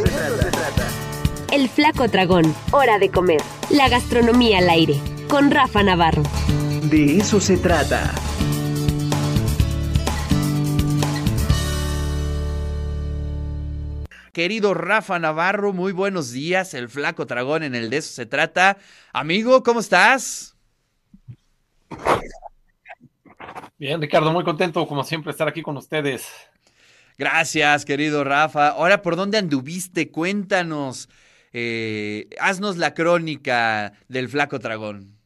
eso se trata. El Flaco Dragón. Hora de comer. La gastronomía al aire. Con Rafa Navarro. De eso se trata. Querido Rafa Navarro, muy buenos días. El Flaco Dragón en el de eso se trata. Amigo, ¿cómo estás? Bien, Ricardo, muy contento como siempre estar aquí con ustedes. Gracias, querido Rafa. Ahora, ¿por dónde anduviste? Cuéntanos. Eh, haznos la crónica del Flaco Dragón.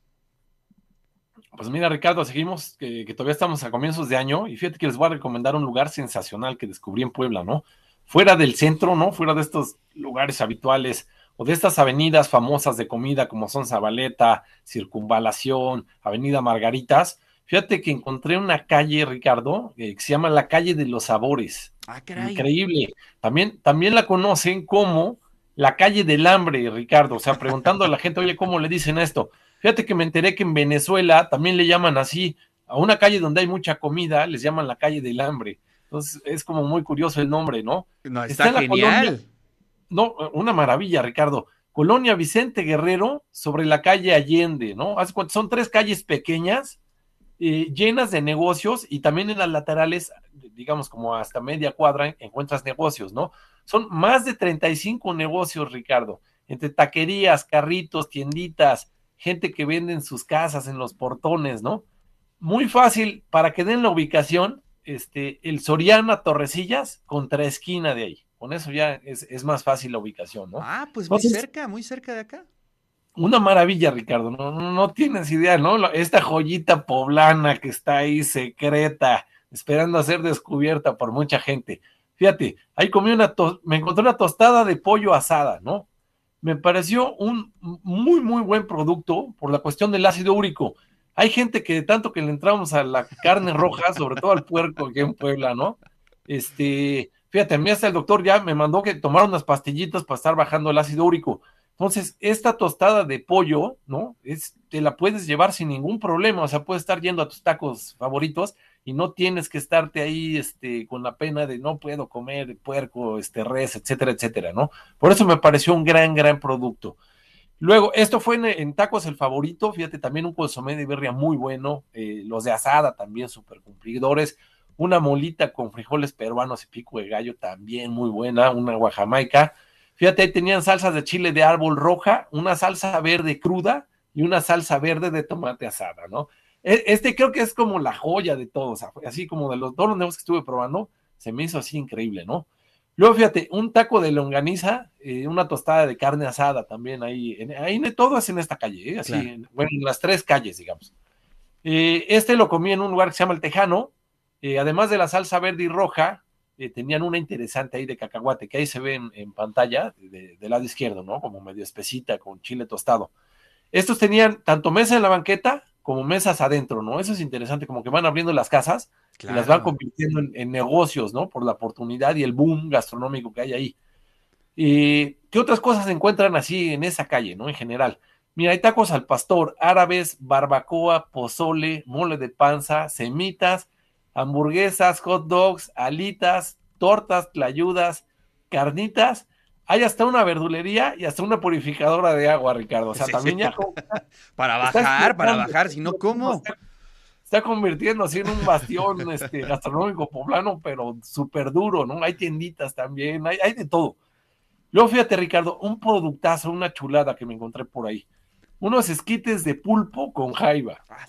Pues mira, Ricardo, seguimos que, que, todavía estamos a comienzos de año y fíjate que les voy a recomendar un lugar sensacional que descubrí en Puebla, ¿no? Fuera del centro, ¿no? Fuera de estos lugares habituales o de estas avenidas famosas de comida como son Zabaleta, Circunvalación, Avenida Margaritas. Fíjate que encontré una calle, Ricardo, eh, que se llama la calle de los sabores. Ah, caray. Increíble. También, también la conocen como la calle del hambre, Ricardo. O sea, preguntando a la gente, oye, ¿cómo le dicen esto? Fíjate que me enteré que en Venezuela también le llaman así a una calle donde hay mucha comida, les llaman la calle del hambre. Entonces es como muy curioso el nombre, ¿no? No, está, está genial. Colonia, no, una maravilla, Ricardo. Colonia Vicente Guerrero sobre la calle Allende, ¿no? Son tres calles pequeñas, eh, llenas de negocios y también en las laterales, digamos como hasta media cuadra, encuentras negocios, ¿no? Son más de 35 negocios, Ricardo, entre taquerías, carritos, tienditas, gente que vende en sus casas, en los portones, ¿no? Muy fácil para que den la ubicación, este, el Soriana Torrecillas contra esquina de ahí. Con eso ya es, es más fácil la ubicación, ¿no? Ah, pues muy Entonces, cerca, muy cerca de acá. Una maravilla, Ricardo. No, no, no, tienes idea, ¿no? Esta joyita poblana que está ahí secreta, esperando a ser descubierta por mucha gente. Fíjate, ahí comí una, me encontré una tostada de pollo asada, ¿no? Me pareció un muy, muy buen producto por la cuestión del ácido úrico. Hay gente que tanto que le entramos a la carne roja, sobre todo al puerco aquí en Puebla, ¿no? Este, fíjate, a mí hasta el doctor ya me mandó que tomara unas pastillitas para estar bajando el ácido úrico. Entonces, esta tostada de pollo, ¿no? Es, te la puedes llevar sin ningún problema, o sea, puedes estar yendo a tus tacos favoritos y no tienes que estarte ahí, este, con la pena de no puedo comer puerco, este, res, etcétera, etcétera, ¿no? Por eso me pareció un gran, gran producto. Luego, esto fue en, tacos el favorito, fíjate, también un consomé de birria muy bueno, eh, los de asada también súper cumplidores, una molita con frijoles peruanos y pico de gallo también muy buena, una guajamaica, Fíjate, ahí tenían salsas de chile de árbol roja, una salsa verde cruda y una salsa verde de tomate asada, ¿no? Este creo que es como la joya de todos, así como de los todos los negocios que estuve probando, se me hizo así increíble, ¿no? Luego, fíjate, un taco de longaniza, eh, una tostada de carne asada también ahí, en, ahí todo es en esta calle, ¿eh? así, claro. en, bueno, en las tres calles, digamos. Eh, este lo comí en un lugar que se llama El Tejano, eh, además de la salsa verde y roja, eh, tenían una interesante ahí de cacahuate, que ahí se ve en, en pantalla del de lado izquierdo, ¿no? Como medio espesita, con chile tostado. Estos tenían tanto mesa en la banqueta como mesas adentro, ¿no? Eso es interesante, como que van abriendo las casas claro. y las van convirtiendo en, en, negocios, ¿no? Por la oportunidad y el boom gastronómico que hay ahí. Eh, ¿Qué otras cosas se encuentran así en esa calle, ¿no? En general. Mira, hay tacos al pastor, árabes, barbacoa, pozole, mole de panza, semitas, hamburguesas, hot dogs, alitas, tortas, tlayudas, carnitas. Hay hasta una verdulería y hasta una purificadora de agua, Ricardo. O sea, sí, también ya. para bajar, para bajar, si no, ¿cómo? Está, está convirtiendo así en un bastión este, gastronómico poblano, pero súper duro, ¿no? Hay tienditas también, hay, hay de todo. Luego, fíjate, Ricardo, un productazo, una chulada que me encontré por ahí unos esquites de pulpo con jaiba. Ah,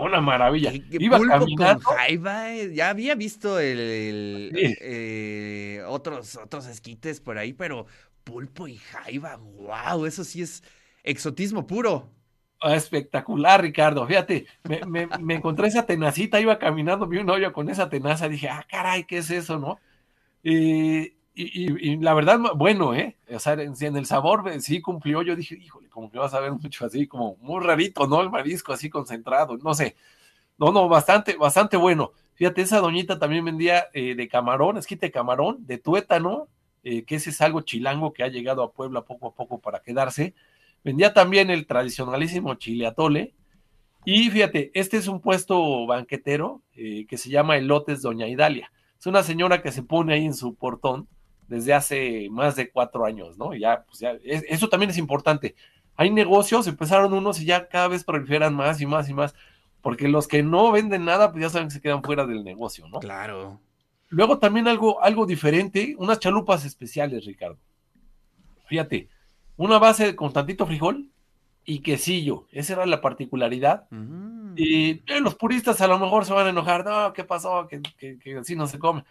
Una maravilla. ¿Qué, qué Iba pulpo caminando. con jaiba? Ya había visto el, el sí. eh, otros, otros esquites por ahí, pero pulpo y jaiba, wow, eso sí es exotismo puro. Ah, espectacular, Ricardo. Fíjate, me, me, me, encontré esa tenacita, iba caminando, vi un hoyo con esa tenaza, dije, ah, caray, ¿qué es eso, no? Eh, y, y, y, la verdad, bueno, ¿eh? O sea, en, el sabor sí cumplió. Yo dije, híjole, como que vas a ver mucho así, como muy rarito, ¿no? El marisco así concentrado, no sé. No, no, bastante, bastante bueno. Fíjate, esa doñita también vendía eh, de camarón, esquite de camarón, de tuétano, eh, que ese es algo chilango que ha llegado a Puebla poco a poco para quedarse. Vendía también el tradicionalísimo chile atole. Y fíjate, este es un puesto banquetero eh, que se llama Elotes Doña Idalia. Es una señora que se pone ahí en su portón desde hace más de cuatro años, ¿no? ya, pues ya, eso también es importante. Hay negocios, empezaron unos y ya cada vez proliferan más y más y más, porque los que no venden nada, pues ya saben que se quedan fuera del negocio, ¿no? Claro. Luego también algo, algo diferente, unas chalupas especiales, Ricardo. Fíjate, una base con tantito frijol y quesillo. Esa era la particularidad. Mm. Y eh, los puristas a lo mejor se van a enojar. No, ¿qué pasó? Que, que, así no se come.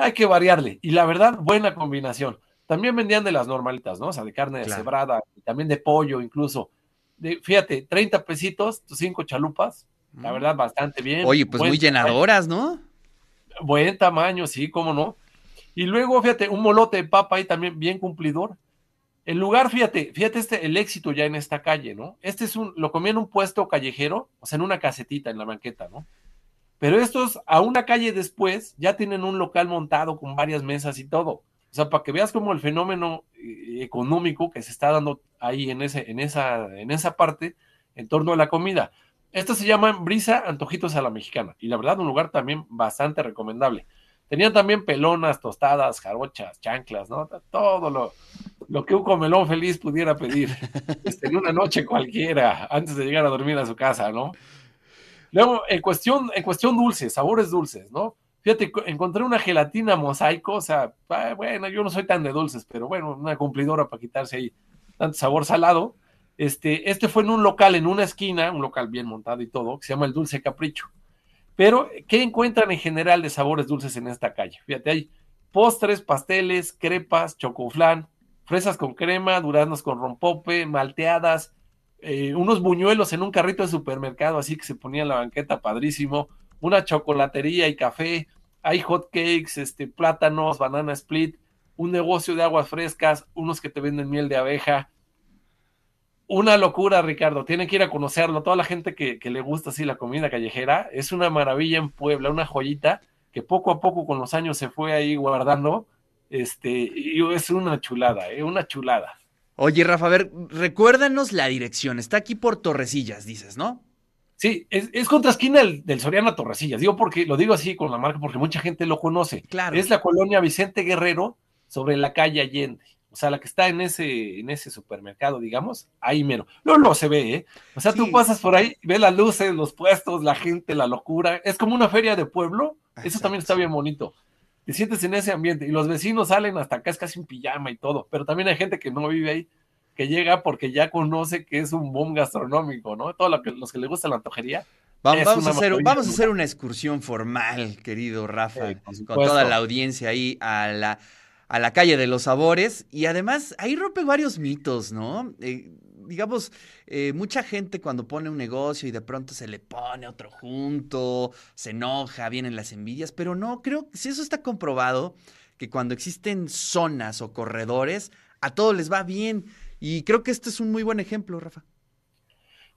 Hay que variarle. Y la verdad, buena combinación. También vendían de las normalitas, ¿no? O sea, de carne de cebrada, y también de pollo incluso. De, fíjate, 30 pesitos, tus cinco chalupas. La mm. verdad, bastante bien. Oye, pues muy llenadoras, ¿no? Buen tamaño, sí, cómo no. Y luego, fíjate, un molote de papa ahí también bien cumplidor. El lugar, fíjate, fíjate este, el éxito ya en esta calle, ¿no? Este es un, lo comí en un puesto callejero, o sea, en una casetita, en la banqueta, ¿no? Pero estos, a una calle después, ya tienen un local montado con varias mesas y todo. O sea, para que veas como el fenómeno eh, económico que se está dando ahí en, ese, en, esa, en esa parte, en torno a la comida. Estos se llaman Brisa Antojitos a la Mexicana. Y la verdad, un lugar también bastante recomendable. Tenían también pelonas, tostadas, jarochas, chanclas, ¿no? Todo lo, lo que un comelón feliz pudiera pedir este, en una noche cualquiera, antes de llegar a dormir a su casa, ¿no? Luego, en cuestión, en cuestión dulces, sabores dulces, ¿no? Fíjate, encontré una gelatina mosaico, o sea, ah, bueno, yo no soy tan de dulces, pero bueno, una cumplidora para quitarse ahí tanto sabor salado. Este, este fue en un local, en una esquina, un local bien montado y todo, que se llama el Dulce Capricho. Pero, ¿qué encuentran en general de sabores dulces en esta calle? Fíjate, hay postres, pasteles, crepas, chocoflán, fresas con crema, duraznos con rompope, malteadas, eh, unos buñuelos en un carrito de supermercado, así que se ponía en la banqueta, padrísimo, una chocolatería y café, hay hot cakes, este, plátanos, banana split, un negocio de aguas frescas, unos que te venden miel de abeja, una locura, Ricardo. Tienen que ir a conocerlo. Toda la gente que, le gusta así la comida callejera, es una maravilla en Puebla, una joyita que poco a poco con los años se fue ahí guardando. Este, y es una chulada, ¿eh? una chulada. Oye, Rafa, a ver, recuérdanos la dirección. Está aquí por Torrecillas, dices, ¿no? Sí, es, contra esquina del, Soriana Torrecillas. Digo porque, lo digo así con la marca porque mucha gente lo conoce. Claro. Es la colonia Vicente Guerrero sobre la calle Allende o sea, la que está en ese, en ese supermercado, digamos, ahí menos. No, no se ve, ¿eh? O sea, tú pasas por ahí, ves las luces, los puestos, la gente, la locura. Es como una feria de pueblo. Eso también está bien bonito. Te sientes en ese ambiente y los vecinos salen hasta acá, es casi un pijama y todo. Pero también hay gente que no vive ahí, que llega porque ya conoce que es un boom gastronómico, ¿no? Todos los que les gusta la antojería. Vamos, a hacer, vamos a hacer una excursión formal, querido Rafa, con toda la audiencia ahí a la a la calle de los sabores y además ahí rompe varios mitos, ¿no? Eh, digamos, eh, mucha gente cuando pone un negocio y de pronto se le pone otro junto, se enoja, vienen las envidias, pero no, creo que si eso está comprobado, que cuando existen zonas o corredores, a todos les va bien. Y creo que este es un muy buen ejemplo, Rafa.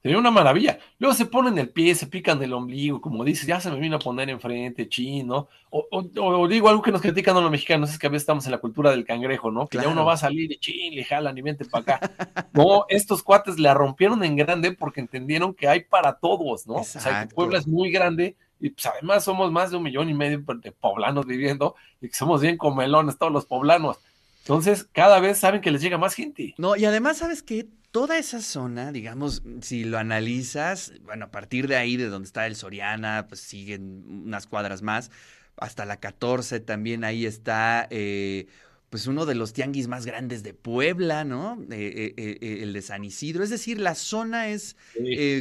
Sería una maravilla. Luego se ponen el pie, se pican el ombligo, como dices, ya se me vino a poner enfrente, chino. O, digo algo que nos critican a los mexicanos, es que a veces estamos en la cultura del cangrejo, ¿no? Que ya uno va a salir y chin, le jalan y vente para acá. no, estos cuates la rompieron en grande porque entendieron que hay para todos, ¿no? O sea, que Puebla es muy grande y pues además somos más de un millón y medio de poblanos viviendo y que somos bien comelones todos los poblanos. Entonces, cada vez saben que les llega más gente. No, y además, ¿sabes qué? Toda esa zona, digamos, si lo analizas, bueno, a partir de ahí, de donde está el Soriana, pues siguen unas cuadras más, hasta la 14 también ahí está, eh, pues uno de los tianguis más grandes de Puebla, ¿no? Eh, eh, el de San Isidro. Es decir, la zona es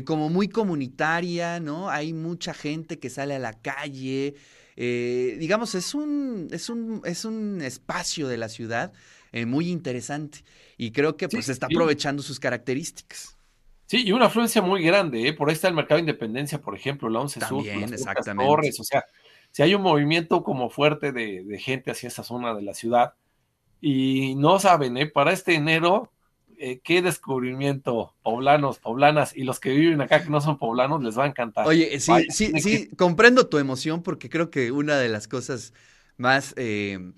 como muy comunitaria, ¿no? Hay mucha gente que sale a la calle. digamos, es un, es, un, es un espacio de la ciudad muy interesante y creo que pues está aprovechando sus características. Sí, y una afluencia muy grande, ¿eh? por ahí está el mercado de Independencia, por ejemplo, la 11 También, Sur, exactamente. Torres, o sea, si hay un movimiento como fuerte de, gente hacia esa zona de la ciudad, y no saben, ¿eh? para este enero, eh, qué descubrimiento, poblanos, poblanas, y los que viven acá que no son poblanos, les va a encantar. Oye, sí, sí, sí, comprendo tu emoción, porque creo que una de las cosas más... Eh,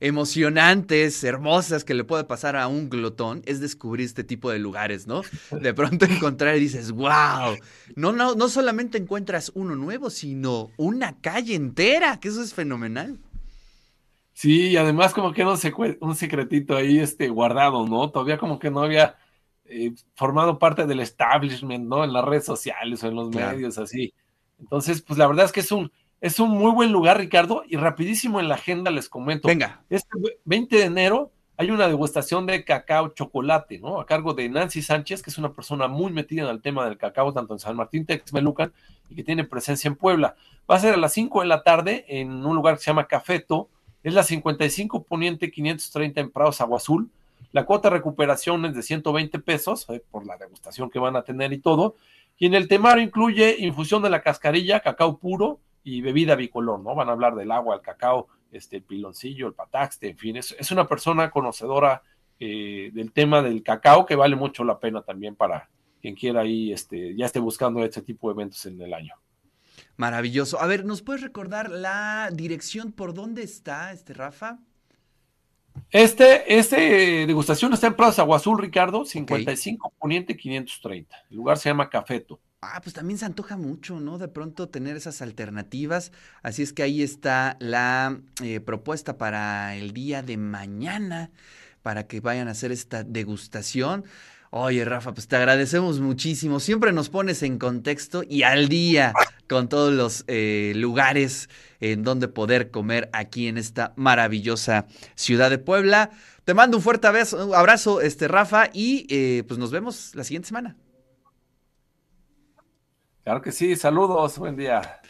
emocionantes, hermosas que le puede pasar a un glotón es descubrir este tipo de lugares, ¿no? De pronto encontrar y dices, wow, no, no, no solamente encuentras uno nuevo, sino una calle entera, que eso es fenomenal. Sí, y además como que era un, secretito ahí este, guardado, ¿no? Todavía como que no había eh, formado parte del establishment, ¿no? En las redes sociales o en los medios, así. Entonces, pues la verdad es que es un, es un muy buen lugar, Ricardo, y rapidísimo en la agenda les comento. Venga. Este 20 de enero hay una degustación de cacao chocolate, ¿no? A cargo de Nancy Sánchez, que es una persona muy metida en el tema del cacao, tanto en San Martín, Texmelucan, y que tiene presencia en Puebla. Va a ser a las 5 de la tarde en un lugar que se llama Cafeto, es la 55 Poniente 530 en Prados Agua Azul. La cuota de recuperación es de 120 pesos eh, por la degustación que van a tener y todo. Y en el temario incluye infusión de la cascarilla, cacao puro y bebida bicolor, ¿no? Van a hablar del agua, el cacao, este, el piloncillo, el pataxte, en fin. Es, una persona conocedora eh, del tema del cacao que vale mucho la pena también para quien quiera ahí, este, ya esté buscando este tipo de eventos en el año. Maravilloso. A ver, ¿nos puedes recordar la dirección por dónde está este Rafa? Este, este degustación está en Plaza Azul, Ricardo, 55 Poniente 530. El lugar se llama Cafeto. Ah, pues también se antoja mucho, ¿no? De pronto tener esas alternativas. Así es que ahí está la eh, propuesta para el día de mañana, para que vayan a hacer esta degustación. Oye, Rafa, pues te agradecemos muchísimo. Siempre nos pones en contexto y al día con todos los eh, lugares en donde poder comer aquí en esta maravillosa ciudad de Puebla. Te mando un fuerte abrazo, este, Rafa, y eh, pues nos vemos la siguiente semana. Claro que sí, saludos, buen día.